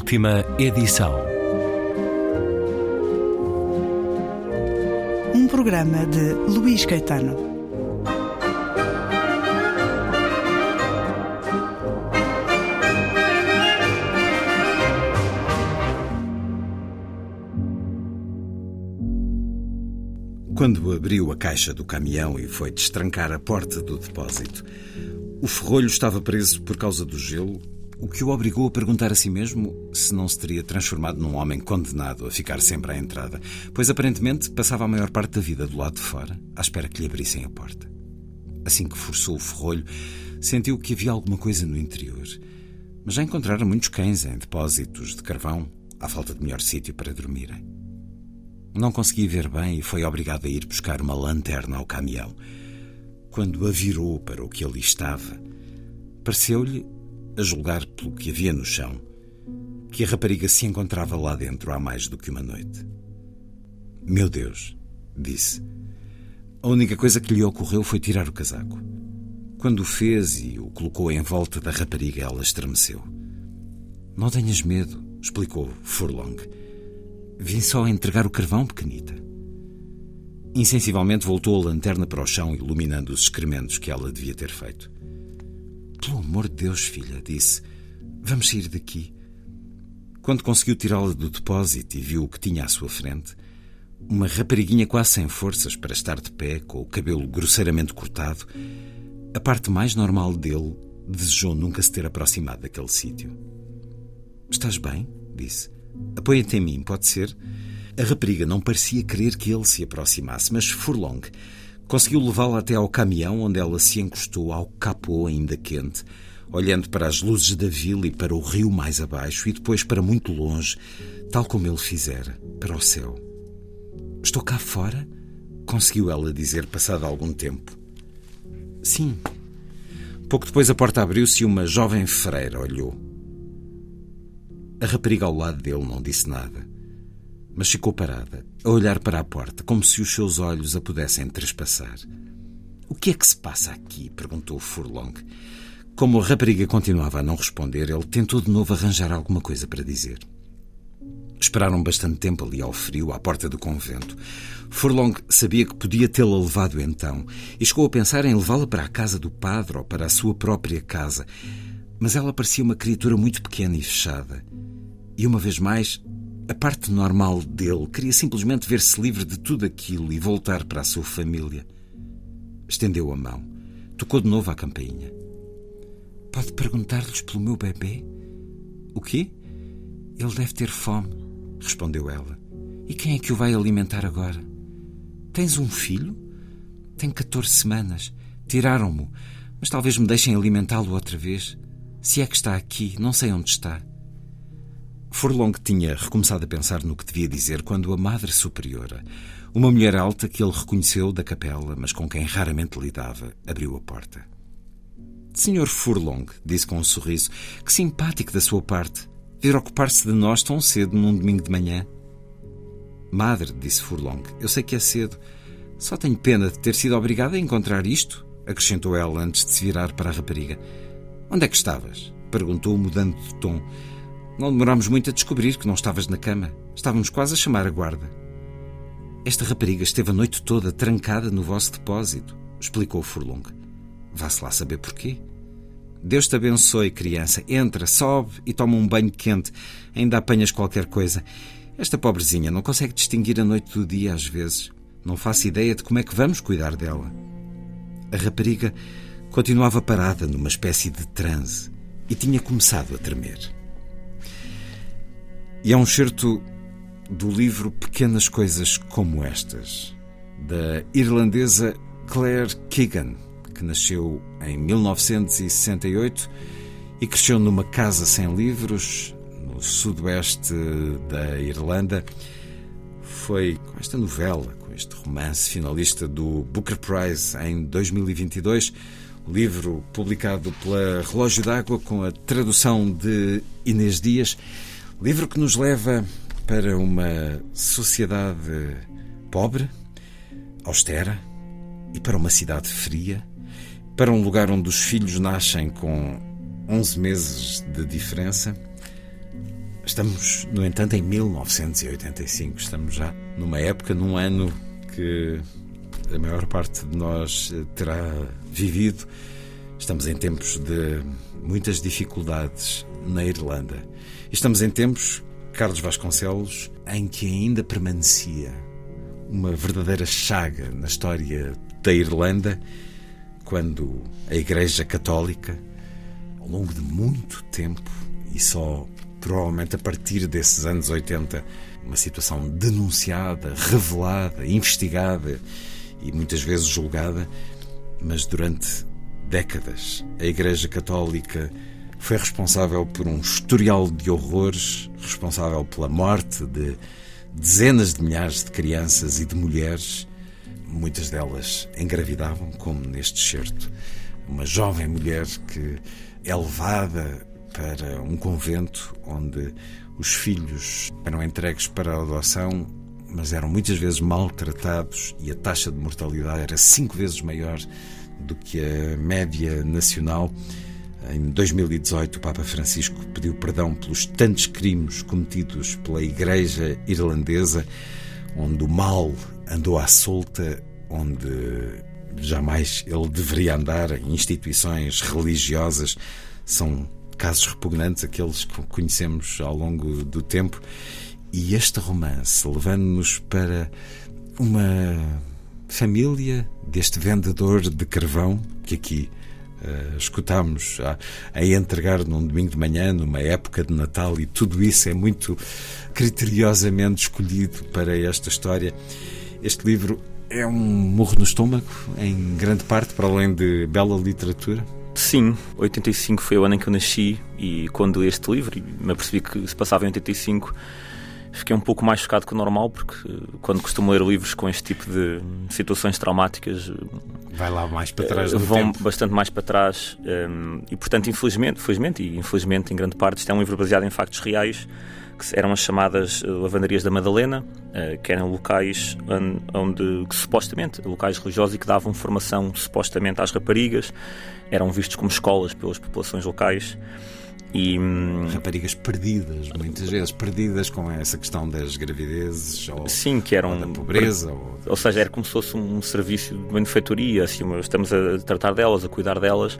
Última edição. Um programa de Luís Caetano. Quando abriu a caixa do caminhão e foi destrancar a porta do depósito, o ferrolho estava preso por causa do gelo, o que o obrigou a perguntar a si mesmo se não se teria transformado num homem condenado a ficar sempre à entrada, pois aparentemente passava a maior parte da vida do lado de fora, à espera que lhe abrissem a porta. Assim que forçou o ferrolho, sentiu que havia alguma coisa no interior. Mas já encontrara muitos cães em depósitos de carvão, à falta de melhor sítio para dormirem. Não conseguia ver bem e foi obrigado a ir buscar uma lanterna ao caminhão. Quando a virou para o que ali estava, pareceu-lhe, a julgar pelo que havia no chão, que a rapariga se encontrava lá dentro há mais do que uma noite. Meu Deus, disse. A única coisa que lhe ocorreu foi tirar o casaco. Quando o fez e o colocou em volta da rapariga, ela estremeceu. Não tenhas medo, explicou Furlong. Vim só entregar o carvão, pequenita. Insensivelmente voltou a lanterna para o chão, iluminando os excrementos que ela devia ter feito. Pelo amor de Deus, filha, disse. Vamos sair daqui. Quando conseguiu tirá-la do depósito e viu o que tinha à sua frente, uma rapariguinha quase sem forças para estar de pé, com o cabelo grosseiramente cortado, a parte mais normal dele desejou nunca se ter aproximado daquele sítio. Estás bem? disse. Apoia-te em mim, pode ser? A rapariga não parecia querer que ele se aproximasse, mas Furlong conseguiu levá-la até ao caminhão, onde ela se encostou ao capô ainda quente, olhando para as luzes da vila e para o rio mais abaixo e depois para muito longe, tal como ele fizera, para o céu. Estou cá fora? Conseguiu ela dizer, passado algum tempo. Sim. Pouco depois a porta abriu-se e uma jovem freira olhou. A rapariga ao lado dele não disse nada, mas ficou parada, a olhar para a porta, como se os seus olhos a pudessem trespassar. O que é que se passa aqui? perguntou Furlong. Como a rapariga continuava a não responder, ele tentou de novo arranjar alguma coisa para dizer. Esperaram bastante tempo ali ao frio, à porta do convento. Furlong sabia que podia tê-la levado então e chegou a pensar em levá-la para a casa do padre ou para a sua própria casa. Mas ela parecia uma criatura muito pequena e fechada. E uma vez mais, a parte normal dele queria simplesmente ver-se livre de tudo aquilo e voltar para a sua família. Estendeu a mão. Tocou de novo à campainha. Pode perguntar-lhes pelo meu bebê? O quê? Ele deve ter fome, respondeu ela. E quem é que o vai alimentar agora? Tens um filho? Tem 14 semanas. Tiraram-mo, mas talvez me deixem alimentá-lo outra vez. Se é que está aqui, não sei onde está. Furlong tinha recomeçado a pensar no que devia dizer quando a Madre Superiora, uma mulher alta que ele reconheceu da capela, mas com quem raramente lidava, abriu a porta. Senhor Furlong, disse com um sorriso, que simpático da sua parte, vir ocupar-se de nós tão cedo num domingo de manhã. Madre, disse Furlong, eu sei que é cedo. Só tenho pena de ter sido obrigada a encontrar isto, acrescentou ela antes de se virar para a rapariga. Onde é que estavas? perguntou, mudando de tom. Não demorámos muito a descobrir que não estavas na cama. Estávamos quase a chamar a guarda. Esta rapariga esteve a noite toda trancada no vosso depósito, explicou Furlong. Vá-se lá saber porquê. Deus te abençoe, criança. Entra, sobe e toma um banho quente. Ainda apanhas qualquer coisa. Esta pobrezinha não consegue distinguir a noite do dia às vezes. Não faço ideia de como é que vamos cuidar dela. A rapariga continuava parada numa espécie de transe e tinha começado a tremer. E é um certo do livro Pequenas Coisas Como Estas, da irlandesa Claire Keegan, que nasceu em 1968 e cresceu numa casa sem livros no sudoeste da Irlanda. Foi com esta novela, com este romance finalista do Booker Prize em 2022, livro publicado pela Relógio d'Água com a tradução de Inês Dias, livro que nos leva para uma sociedade pobre, austera e para uma cidade fria, para um lugar onde os filhos nascem com 11 meses de diferença. Estamos, no entanto, em 1985. Estamos já numa época, num ano que a maior parte de nós terá vivido. Estamos em tempos de muitas dificuldades na Irlanda. Estamos em tempos, Carlos Vasconcelos, em que ainda permanecia uma verdadeira chaga na história da Irlanda, quando a Igreja Católica, ao longo de muito tempo, e só provavelmente a partir desses anos 80, uma situação denunciada, revelada, investigada e muitas vezes julgada, mas durante décadas a Igreja Católica foi responsável por um historial de horrores, responsável pela morte de dezenas de milhares de crianças e de mulheres, muitas delas engravidavam, como neste certo. Uma jovem mulher que é levada para um convento onde os filhos eram entregues para a adoção, mas eram muitas vezes maltratados e a taxa de mortalidade era cinco vezes maior do que a média nacional. Em 2018, o Papa Francisco pediu perdão pelos tantos crimes cometidos pela Igreja Irlandesa, onde o mal andou à solta, onde jamais ele deveria andar, instituições religiosas. São casos repugnantes, aqueles que conhecemos ao longo do tempo. E este romance, levando-nos para uma família deste vendedor de carvão, que aqui uh, escutámos a, a, entregar num domingo de manhã, numa época de Natal, e tudo isso é muito criteriosamente escolhido para esta história. Este livro é um morro no estômago, em grande parte, para além de bela literatura. Sim, 85 foi o ano em que eu nasci e quando li este livro me apercebi que se passava em 85 fiquei um pouco mais chocado que o normal porque quando costumo ler livros com este tipo de situações traumáticas vai lá mais para trás vão tempo. bastante mais para trás um, e portanto infelizmente, felizmente e infelizmente em grande parte isto é um livro baseado em factos reais que eram as chamadas eh, lavandarias da Madalena, eh, que eram locais onde, onde que, supostamente, locais religiosos e que davam formação supostamente às raparigas, eram vistos como escolas pelas populações locais. E, hum, Raparigas perdidas, muitas vezes perdidas com essa questão das gravidezes ou, sim, que eram, ou da pobreza. Ou... ou seja, era como se fosse um serviço de benefeitoria, assim, estamos a tratar delas, a cuidar delas,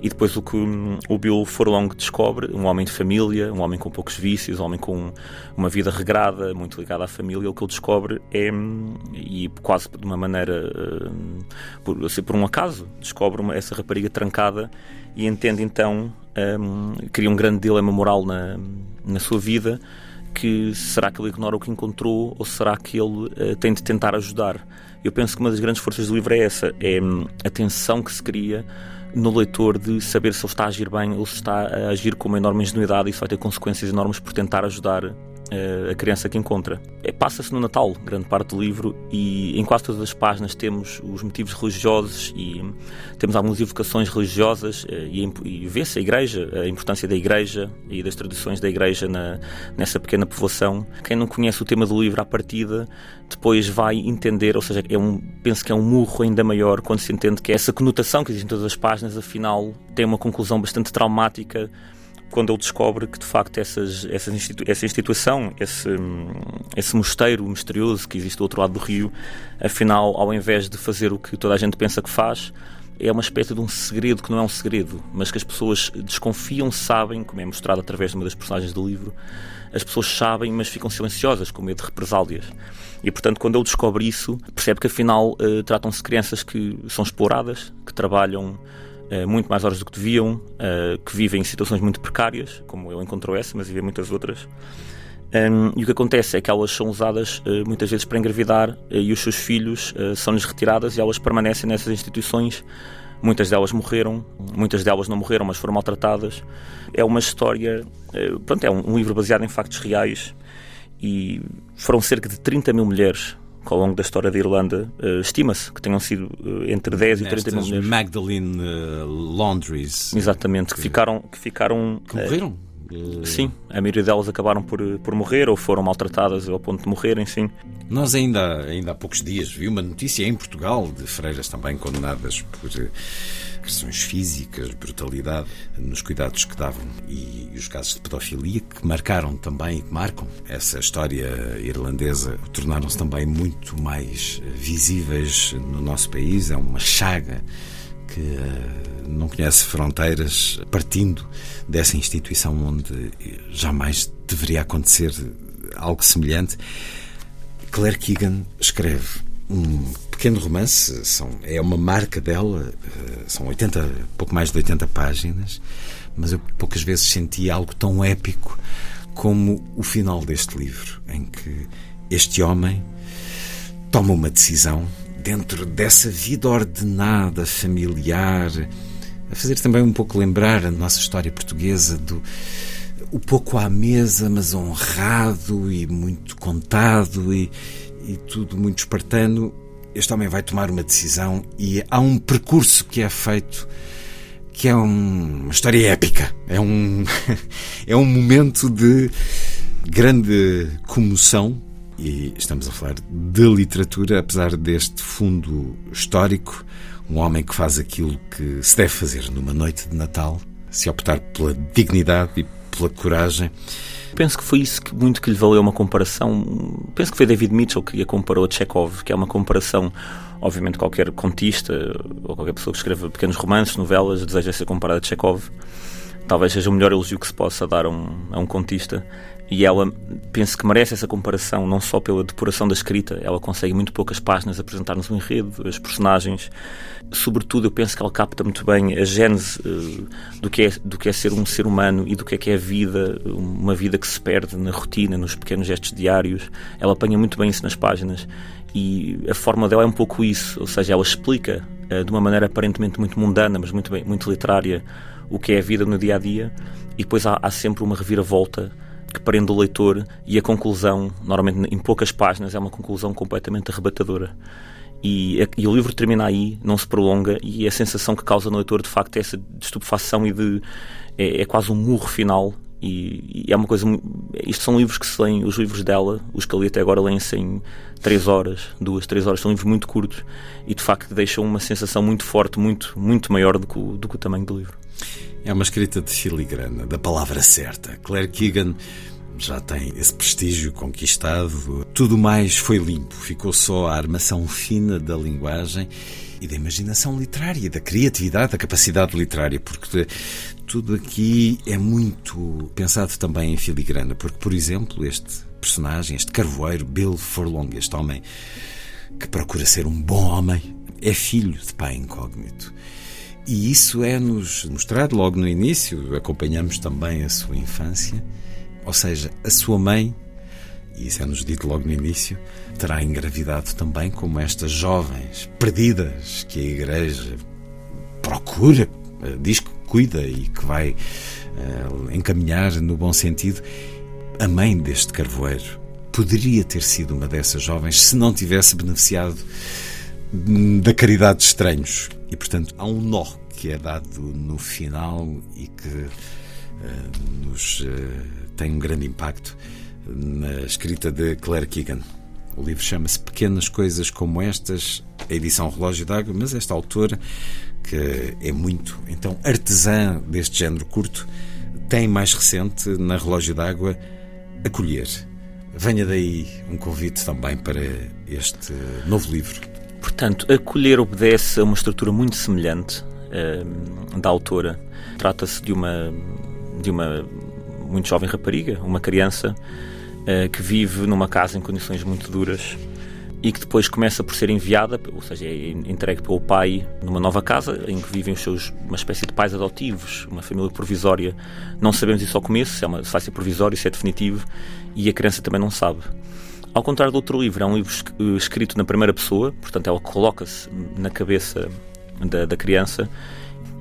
e depois o que hum, o Bill Forlong descobre, um homem de família, um homem com poucos vícios, um homem com uma vida regrada, muito ligada à família, o que ele descobre é, hum, e quase de uma maneira, por, assim, por um acaso, descobre uma, essa rapariga trancada e entende então, um, cria um grande dilema moral na, na sua vida, que será que ele ignora o que encontrou ou será que ele uh, tem de tentar ajudar? Eu penso que uma das grandes forças do livro é essa, é um, a tensão que se cria no leitor de saber se ele está a agir bem ou se está a agir com uma enorme ingenuidade e isso vai ter consequências enormes por tentar ajudar a criança que encontra. É, Passa-se no Natal, grande parte do livro, e em quase todas as páginas temos os motivos religiosos e temos algumas evocações religiosas eh, e, e vê-se a igreja, a importância da igreja e das tradições da igreja na, nessa pequena povoação. Quem não conhece o tema do livro à partida, depois vai entender, ou seja, é um, penso que é um murro ainda maior quando se entende que essa conotação que existe em todas as páginas, afinal, tem uma conclusão bastante traumática quando ele descobre que de facto essas, essas institu essa instituição, esse, esse mosteiro misterioso que existe do outro lado do rio, afinal, ao invés de fazer o que toda a gente pensa que faz, é uma espécie de um segredo que não é um segredo, mas que as pessoas desconfiam, sabem, como é mostrado através de uma das personagens do livro, as pessoas sabem, mas ficam silenciosas, com medo de represálias. E, portanto, quando ele descobre isso, percebe que afinal uh, tratam-se de crianças que são exploradas, que trabalham eh, muito mais horas do que deviam, eh, que vivem em situações muito precárias, como ele encontrou essa, mas vivem muitas outras. Um, e o que acontece é que elas são usadas uh, muitas vezes para engravidar e os seus filhos são-lhes retiradas e elas permanecem nessas instituições. Muitas delas morreram, muitas delas não morreram, mas foram maltratadas. É uma história, pronto, é um, livro baseado em factos reais e foram cerca de 30 mil mulheres ao longo da história da Irlanda, uh, estima-se que tenham sido uh, entre 10 e 30 mil mulheres. Magdalene uh, Laundries. Exatamente, que, que, ficaram. Que, ficaram, que morreram. Sim, a maioria delas acabaram por, por morrer ou foram maltratadas ao ponto de morrerem, sim. Nós ainda, ainda há poucos dias vi uma notícia em Portugal de freiras também condenadas por eh, agressões físicas, brutalidade nos cuidados que davam e, os casos de pedofilia que marcaram também e que marcam essa história irlandesa tornaram-se também muito mais visíveis no nosso país. É uma chaga que uh, não conhece fronteiras, partindo dessa instituição onde jamais deveria acontecer algo semelhante. Claire Keegan escreve um pequeno romance, são, é uma marca dela, uh, são 80, pouco mais de 80 páginas, mas eu poucas vezes senti algo tão épico como o final deste livro, em que este homem toma uma decisão dentro dessa vida ordenada, familiar, a fazer também um pouco lembrar a nossa história portuguesa do o pouco à mesa, mas honrado e muito contado e, e tudo muito espartano. Este homem vai tomar uma decisão e há um percurso que é feito que é um, uma história épica. É um, é um momento de grande comoção e estamos a falar de literatura, apesar deste fundo histórico, um homem que faz aquilo que se deve fazer numa noite de Natal, se optar pela dignidade e pela coragem. Penso que foi isso que muito que lhe valeu uma comparação. Penso que foi David Mitchell que a comparou a Chekhov, que é uma comparação. Obviamente, qualquer contista ou qualquer pessoa que escreva pequenos romances, novelas, deseja ser comparada a Chekhov. Talvez seja o melhor elogio que se possa dar a um, a um contista. E ela, penso que merece essa comparação, não só pela depuração da escrita, ela consegue muito poucas páginas apresentar-nos um enredo, os personagens. Sobretudo, eu penso que ela capta muito bem a gênese uh, do, que é, do que é ser um ser humano e do que é que é a vida, uma vida que se perde na rotina, nos pequenos gestos diários. Ela apanha muito bem isso nas páginas e a forma dela é um pouco isso, ou seja, ela explica uh, de uma maneira aparentemente muito mundana, mas muito, bem, muito literária, o que é a vida no dia a dia, e depois há, há sempre uma reviravolta que prende o leitor e a conclusão, normalmente em poucas páginas, é uma conclusão completamente arrebatadora. E, e, o livro termina aí, não se prolonga, e a sensação que causa no leitor de facto é essa de estupefação e de. é, é quase um murro final. E, e, é uma coisa. Isto são livros que se leem, os livros dela, os que eu li até agora, leem-se em 3 horas, 2, 3 horas, são livros muito curtos e de facto deixam uma sensação muito forte, muito, muito maior do que, o, do que o tamanho do livro. É uma escrita de filigrana, da palavra certa. Claire Keegan já tem esse prestígio conquistado. Tudo mais foi limpo, ficou só a armação fina da linguagem e da imaginação literária, da criatividade, da capacidade literária, porque tudo aqui é muito pensado também em filigrana, porque, por exemplo, este personagem, este carvoeiro, Bill Furlong, este homem que procura ser um bom homem, é filho de pai incógnito. E isso é-nos mostrado logo no início, acompanhamos também a sua infância, ou seja, a sua mãe, e isso é-nos dito logo no início, terá engravidado também como estas jovens perdidas que a Igreja procura, eh, diz que cuida e que vai uh, encaminhar no bom sentido. A mãe deste carvoeiro poderia ter sido uma dessas jovens se não tivesse beneficiado da caridade de estranhos. E, portanto, há um nó que é dado no final e que uh, nos uh, tem um grande impacto na escrita de Claire Keegan. O livro chama-se Pequenas Coisas Como Estas, a edição Relógio d'Água, mas esta autora, que é muito, então, artesã deste género curto, tem mais recente, na Relógio d'Água, Acolher. Venha daí um convite também para este novo livro. Portanto, acolher obedece a uma estrutura muito semelhante uh, da autora. Trata-se de uma, de uma muito jovem rapariga, uma criança, uh, que vive numa casa em condições muito duras e que depois começa por ser enviada, ou seja, é entregue pelo pai numa nova casa em que vivem os seus, uma espécie de pais adotivos, uma família provisória. Não sabemos isso ao começo, se, é uma, se vai ser provisório, se é definitivo, e a criança também não sabe. Ao contrário do outro livro, é um livro escrito na primeira pessoa, portanto, ela coloca-se na cabeça da, da, criança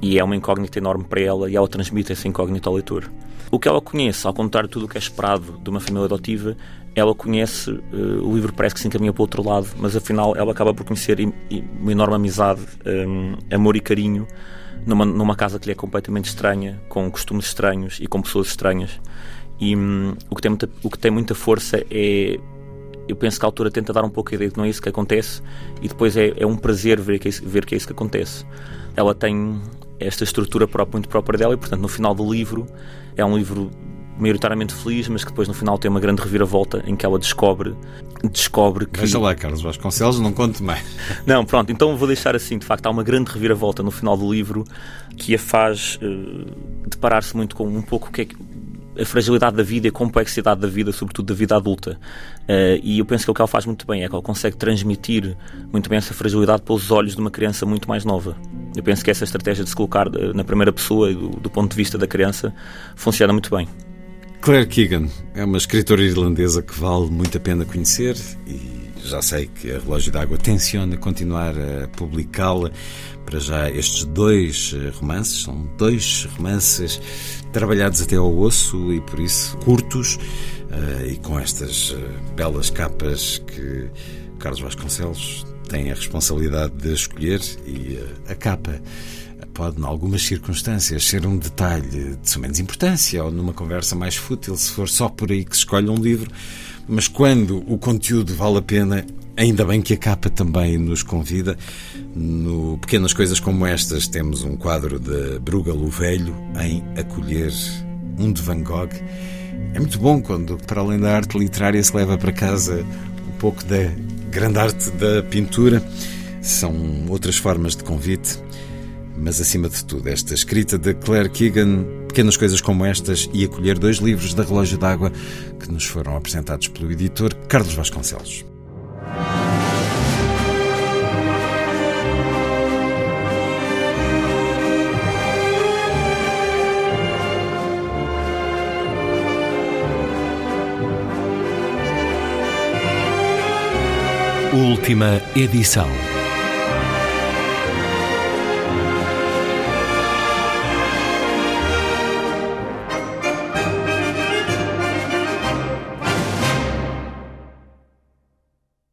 e é uma incógnita enorme para ela e ela transmite essa incógnita ao leitor. O que ela conhece, ao contrário de tudo o que é esperado de uma família adotiva, ela conhece, uh, o livro parece que se encaminha para o outro lado, mas afinal ela acaba por conhecer uma enorme amizade, um, amor e carinho numa, numa casa que lhe é completamente estranha, com costumes estranhos e com pessoas estranhas. E hum, o, que tem muita, o que tem muita força é. Eu penso que a autora tenta dar um pouco a ideia de que não é isso que acontece e depois é, é um prazer ver que, é isso, ver que é isso que acontece. Ela tem esta estrutura própria, muito própria dela e, portanto, no final do livro, é um livro maioritariamente feliz, mas que depois no final tem uma grande reviravolta em que ela descobre descobre que. Veja lá, Carlos Vasconcelos, não conte mais. Não, pronto, então vou deixar assim, de facto, há uma grande reviravolta no final do livro que a faz uh, deparar-se muito com um pouco o que é que a fragilidade da vida e a complexidade da vida, sobretudo da vida adulta. Uh, e eu penso que é o que ela faz muito bem é que ela consegue transmitir muito bem essa fragilidade pelos olhos de uma criança muito mais nova. Eu penso que essa estratégia de se colocar uh, na primeira pessoa do, do ponto de vista da criança funciona muito bem. Claire Keegan é uma escritora irlandesa que vale muito a pena conhecer e já sei que a Relógio d'Água tenciona continuar a publicá-la. Para já, estes dois eh, romances são dois romances trabalhados até ao osso e por isso curtos eh, e com estas eh, belas capas que Carlos Vasconcelos tem a responsabilidade de escolher e a capa pode, em algumas circunstâncias, ser um detalhe de sua menos importância ou numa conversa mais fútil, se for só por aí que se escolhe um livro, mas quando o conteúdo vale a pena, ainda bem que a capa também nos convida. No Pequenas Coisas Como Estas, temos um quadro de Bruegel o Velho em Acolher um de Van Gogh. É muito bom quando, para além da arte literária, se leva para casa um pouco da grande arte da pintura. São outras formas de convite mas acima de tudo, esta escrita de Claire Keegan, pequenas coisas como estas, e acolher dois livros da Relógio d'Água que nos foram apresentados pelo editor Carlos Vasconcelos. Última edição.